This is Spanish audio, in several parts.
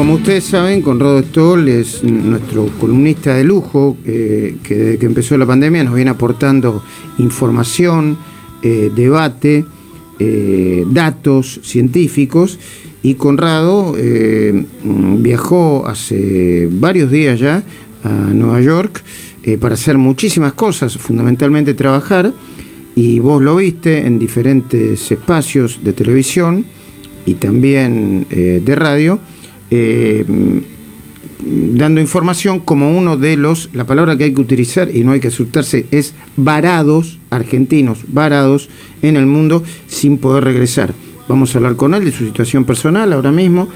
como ustedes saben, Conrado Stoll es nuestro columnista de lujo, que desde que empezó la pandemia nos viene aportando información, eh, debate, eh, datos científicos. Y Conrado eh, viajó hace varios días ya a Nueva York para hacer muchísimas cosas, fundamentalmente trabajar. Y vos lo viste en diferentes espacios de televisión y también de radio eh, dando información como uno de los, la palabra que hay que utilizar y no hay que asustarse, es varados, argentinos varados en el mundo sin poder regresar. Vamos a hablar con él de su situación personal ahora mismo,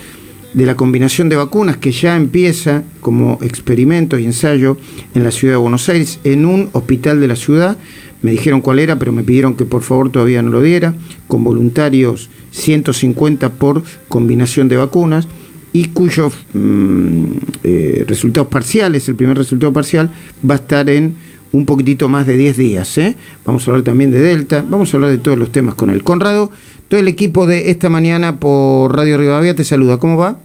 de la combinación de vacunas que ya empieza como experimento y ensayo en la ciudad de Buenos Aires, en un hospital de la ciudad. Me dijeron cuál era, pero me pidieron que por favor todavía no lo diera, con voluntarios 150 por combinación de vacunas y cuyos mm, eh, resultados parciales, el primer resultado parcial, va a estar en un poquitito más de 10 días. ¿eh? Vamos a hablar también de Delta, vamos a hablar de todos los temas con él. Conrado, todo el equipo de esta mañana por Radio Rivadavia te saluda. ¿Cómo va?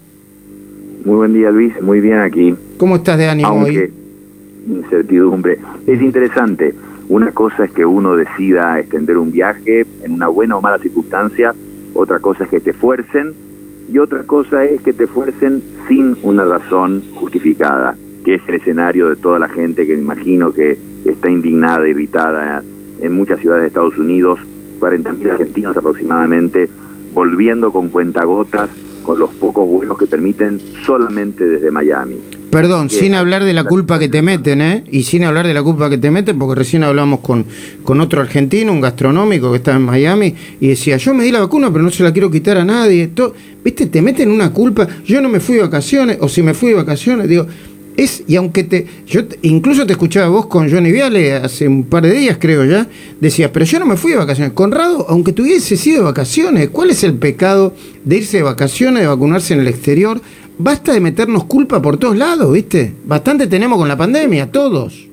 Muy buen día, Luis. Muy bien aquí. ¿Cómo estás de ánimo hoy? Incertidumbre. Es interesante. Una cosa es que uno decida extender un viaje en una buena o mala circunstancia. Otra cosa es que te fuercen y otra cosa es que te fuercen sin una razón justificada, que es el escenario de toda la gente que me imagino que está indignada, irritada en muchas ciudades de Estados Unidos, 40.000 argentinos aproximadamente, volviendo con cuentagotas con los pocos vuelos que permiten solamente desde Miami. Perdón, sin hablar de la culpa que te meten, ¿eh? Y sin hablar de la culpa que te meten, porque recién hablamos con, con otro argentino, un gastronómico que estaba en Miami, y decía, yo me di la vacuna, pero no se la quiero quitar a nadie. ¿Viste? Te meten una culpa. Yo no me fui de vacaciones, o si me fui de vacaciones, digo, es, y aunque te, yo incluso te escuchaba vos con Johnny Viale hace un par de días, creo ya, decías, pero yo no me fui de vacaciones. Conrado, aunque tuviese sido de vacaciones, ¿cuál es el pecado de irse de vacaciones, de vacunarse en el exterior? Basta de meternos culpa por todos lados, ¿viste? Bastante tenemos con la pandemia, todos.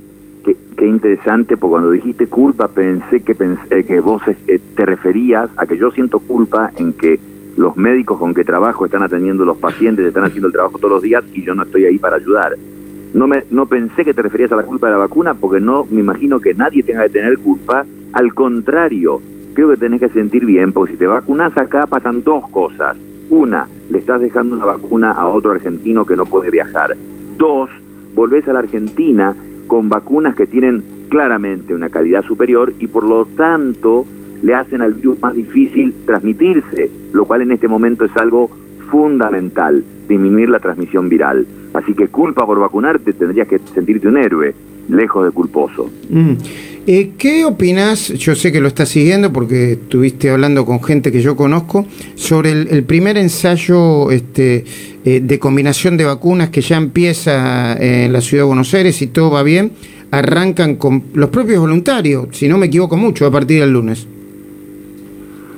Qué, interesante, porque cuando dijiste culpa pensé que, pensé, que vos eh, te referías a que yo siento culpa en que los médicos con que trabajo están atendiendo los pacientes, están haciendo el trabajo todos los días y yo no estoy ahí para ayudar. No, me, no pensé que te referías a la culpa de la vacuna porque no me imagino que nadie tenga que tener culpa. Al contrario, creo que tenés que sentir bien porque si te vacunas acá pasan dos cosas. Una, le estás dejando una vacuna a otro argentino que no puede viajar. Dos, volvés a la Argentina con vacunas que tienen claramente una calidad superior y por lo tanto le hacen al virus más difícil transmitirse, lo cual en este momento es algo fundamental, disminuir la transmisión viral. Así que culpa por vacunarte tendrías que sentirte un héroe, lejos de culposo. Mm. Eh, ¿Qué opinas? Yo sé que lo estás siguiendo porque estuviste hablando con gente que yo conozco sobre el, primer ensayo este, eh, de combinación de vacunas que ya empieza en la ciudad de Buenos Aires y todo va bien. Arrancan con los propios voluntarios, si no me equivoco mucho, a partir del lunes.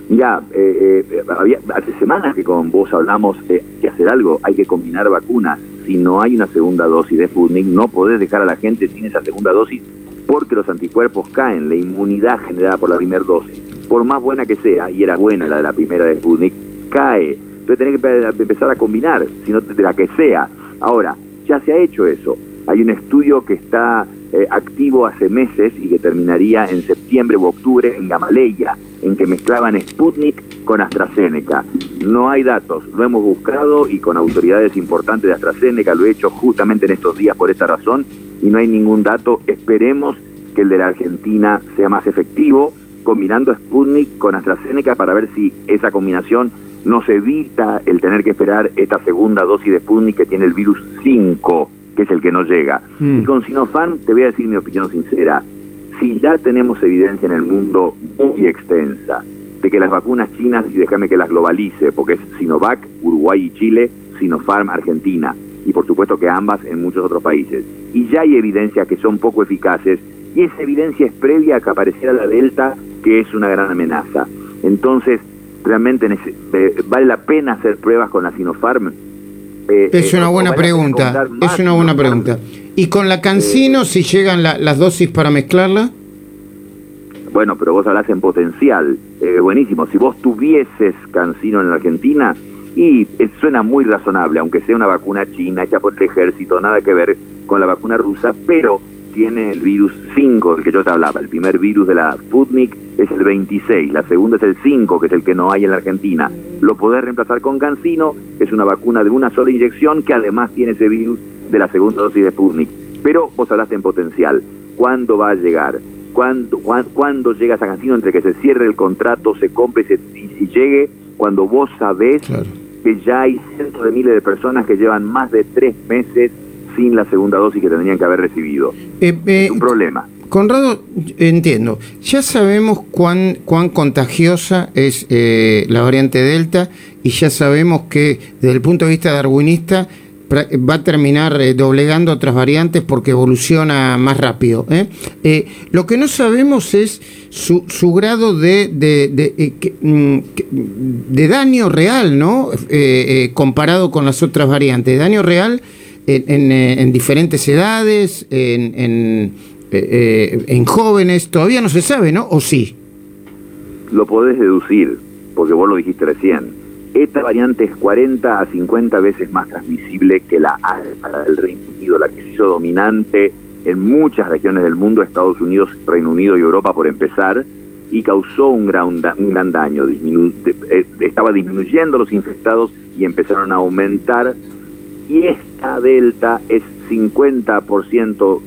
Ya, eh, eh, había, hace semanas que con vos hablamos de que hacer algo, hay que combinar vacunas. Si no hay una segunda dosis de Sputnik, no podés dejar a la gente sin esa segunda dosis porque los anticuerpos caen, la inmunidad generada por la primera dosis, por más buena que sea, y era buena la de la primera de Sputnik, cae. Entonces tenés que empezar a combinar, sino de la que sea. Ahora, ya se ha hecho eso. Hay un estudio que está eh, activo hace meses y que terminaría en septiembre u octubre en Gamaleya, en que mezclaban Sputnik con AstraZeneca. No hay datos, lo hemos buscado y con autoridades importantes de AstraZeneca, lo he hecho justamente en estos días por esta razón y no hay ningún dato. Esperemos que el de la Argentina sea más efectivo, combinando Sputnik con AstraZeneca para ver si esa combinación nos evita el tener que esperar esta segunda dosis de Sputnik que tiene el virus 5 que es el que no llega. Mm. Y con Sinopharm te voy a decir mi opinión sincera. Si ya tenemos evidencia en el mundo muy extensa de que las vacunas chinas, y déjame que las globalice, porque es Sinovac, Uruguay y Chile, Sinopharm, Argentina, y por supuesto que ambas en muchos otros países. Y ya hay evidencia que son poco eficaces, y esa evidencia es previa a que apareciera la Delta, que es una gran amenaza. Entonces, realmente eh, vale la pena hacer pruebas con la Sinopharm eh, es una buena pregunta, es una buena pregunta. ¿Y con la Cancino, si llegan las dosis para mezclarla? Bueno, pero vos hablas en potencial, eh, buenísimo. Si vos tuvieses Cancino en la Argentina Y suena muy razonable, aunque sea una vacuna china hecha por el ejército, nada que ver con la vacuna rusa, pero tiene el virus 5, del que yo te hablaba. El primer virus de la Sputnik es el 26, la segunda es el 5, que es el que no hay en la Argentina. Lo podés reemplazar con Cancino, es una vacuna de una sola inyección que además tiene ese virus de la segunda dosis de Sputnik. Pero vos hablaste en potencial. ¿Cuándo va a llegar? ¿Cuándo, cuándo, llega esa entre que se cierre el contrato, se compre y, llegue? Cuando vos sabés que ya hay cientos de miles de personas que llevan más de tres meses sin la segunda dosis que tendrían que haber recibido. Eh, es un problema. Conrado, entiendo, ya sabemos cuán, cuán contagiosa es eh, la variante Delta y ya sabemos que desde el punto de vista darwinista va a terminar eh, doblegando otras variantes porque evoluciona más rápido. lo que no sabemos es su, su grado de, de, de, mm, de daño real, ¿no? comparado con las otras variantes. Daño real eh, en, diferentes edades, en, en, eh, eh, en, jóvenes, todavía no se sabe, ¿no? ¿O sí? Lo podés deducir, porque vos lo dijiste recién. Esta variante es 40 a 50 veces más transmisible que la alfa del Reino Unido, la que se hizo dominante en muchas regiones del mundo, Estados Unidos, Reino Unido y Europa por empezar, y causó un gran, un gran daño. estaba disminuyendo los infectados y empezaron a aumentar y esta delta es 50%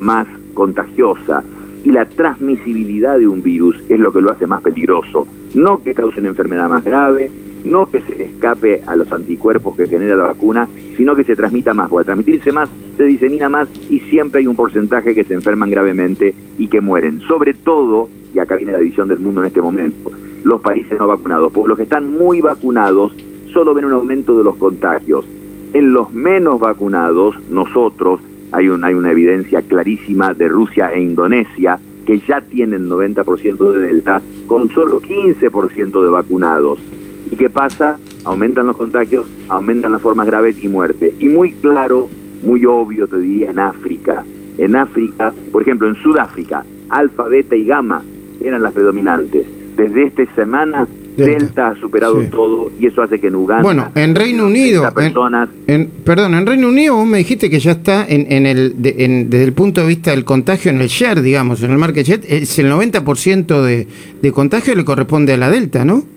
más contagiosa y la transmisibilidad de un virus es lo que lo hace más peligroso. No que cause una enfermedad más grave, no que se escape a los anticuerpos que genera la vacuna, sino que se transmita más. Al transmitirse más, se disemina más y siempre hay un porcentaje que se enferman gravemente y que mueren. Sobre todo, y acá viene la división del mundo en este momento, los países no vacunados. Porque los que están muy vacunados solo ven un aumento de los contagios en los menos vacunados, nosotros, hay, hay una evidencia clarísima de Rusia e Indonesia, que ya tienen 90% de delta, con solo 15% de vacunados. ¿Y qué pasa? Aumentan los contagios, aumentan las formas graves y muerte. Y muy claro, muy obvio te diría en África. En África, por ejemplo, en Sudáfrica, alfa, beta y gamma eran las predominantes. Desde esta semana Delta, ha superado todo y eso hace que en Uganda. Bueno, en Reino Unido. Personas, en, perdón, en Reino Unido vos me dijiste que ya está en, en el, desde el punto de vista del contagio en el share, digamos, en el market share, es el 90% de, de contagio le corresponde a la Delta, ¿no?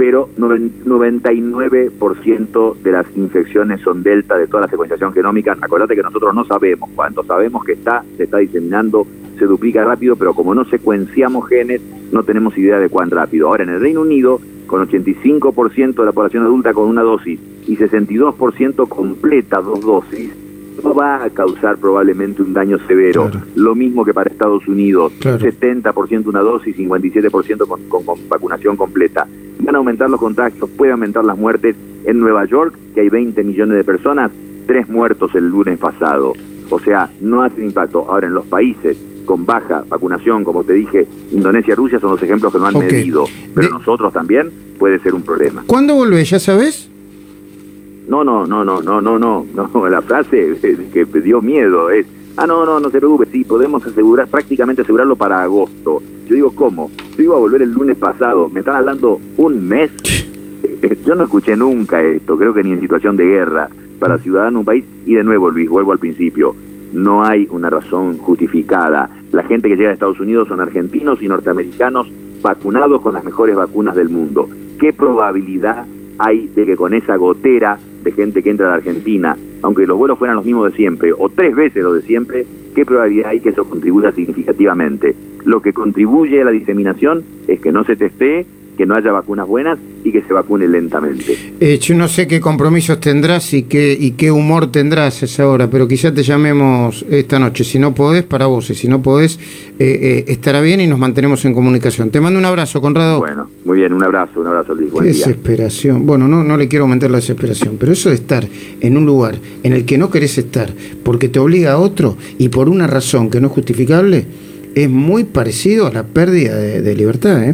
Pero 99% de las infecciones son Delta de toda la secuenciación genómica. Acordate que nosotros no sabemos cuánto, sabemos que está, se está diseminando se duplica rápido, pero como no secuenciamos genes, no tenemos idea de cuán rápido. Ahora, en el Reino Unido, con 85% de la población adulta con una dosis y 62% completa dos dosis, no va a causar probablemente un daño severo. Lo mismo que para Estados Unidos, 70% una dosis, 57% con, con, con, vacunación completa. Van a aumentar los contagios, puede aumentar las muertes. En Nueva York, que hay 20 millones de personas, tres muertos el lunes pasado. O sea, no hace impacto. Ahora, en los países con baja vacunación, como te dije, Indonesia y Rusia son los ejemplos que no han medido, pero nosotros también puede ser un problema. ¿Cuándo vuelve? ¿Ya sabes? No, no, no, no, no, no, no, no, la frase que dio miedo es, ah, no, no, no se preocupe, sí, podemos asegurar, prácticamente asegurarlo para agosto. Yo digo, ¿cómo? Yo iba a volver el lunes pasado, me están hablando un mes. Yo no escuché nunca esto, creo que ni en situación de guerra para ciudadanos de un país, y de nuevo, Luis, vuelvo al principio, no hay una razón justificada. La gente que llega a Estados Unidos son argentinos y norteamericanos vacunados con las mejores vacunas del mundo. ¿Qué probabilidad hay de que con esa gotera de gente que entra a la Argentina, aunque los vuelos fueran los mismos de siempre, o tres veces los de siempre, qué probabilidad hay que eso contribuya significativamente? Lo que contribuye a la diseminación es que no se testee que no haya vacunas buenas y que se vacune lentamente. Eh, yo no sé qué compromisos tendrás y qué, y qué humor tendrás a esa hora, pero quizá te llamemos esta noche. Si no podés, para vos. Y si no podés, eh, eh, estará bien y nos mantenemos en comunicación. Te mando un abrazo, Conrado. Bueno, muy bien, un abrazo, un abrazo, Luis. Buen desesperación. Bueno, no, no le quiero aumentar la desesperación, pero eso de estar en un lugar en el que no querés estar porque te obliga a otro y por una razón que no es justificable, es muy parecido a la pérdida de libertad. ¿eh?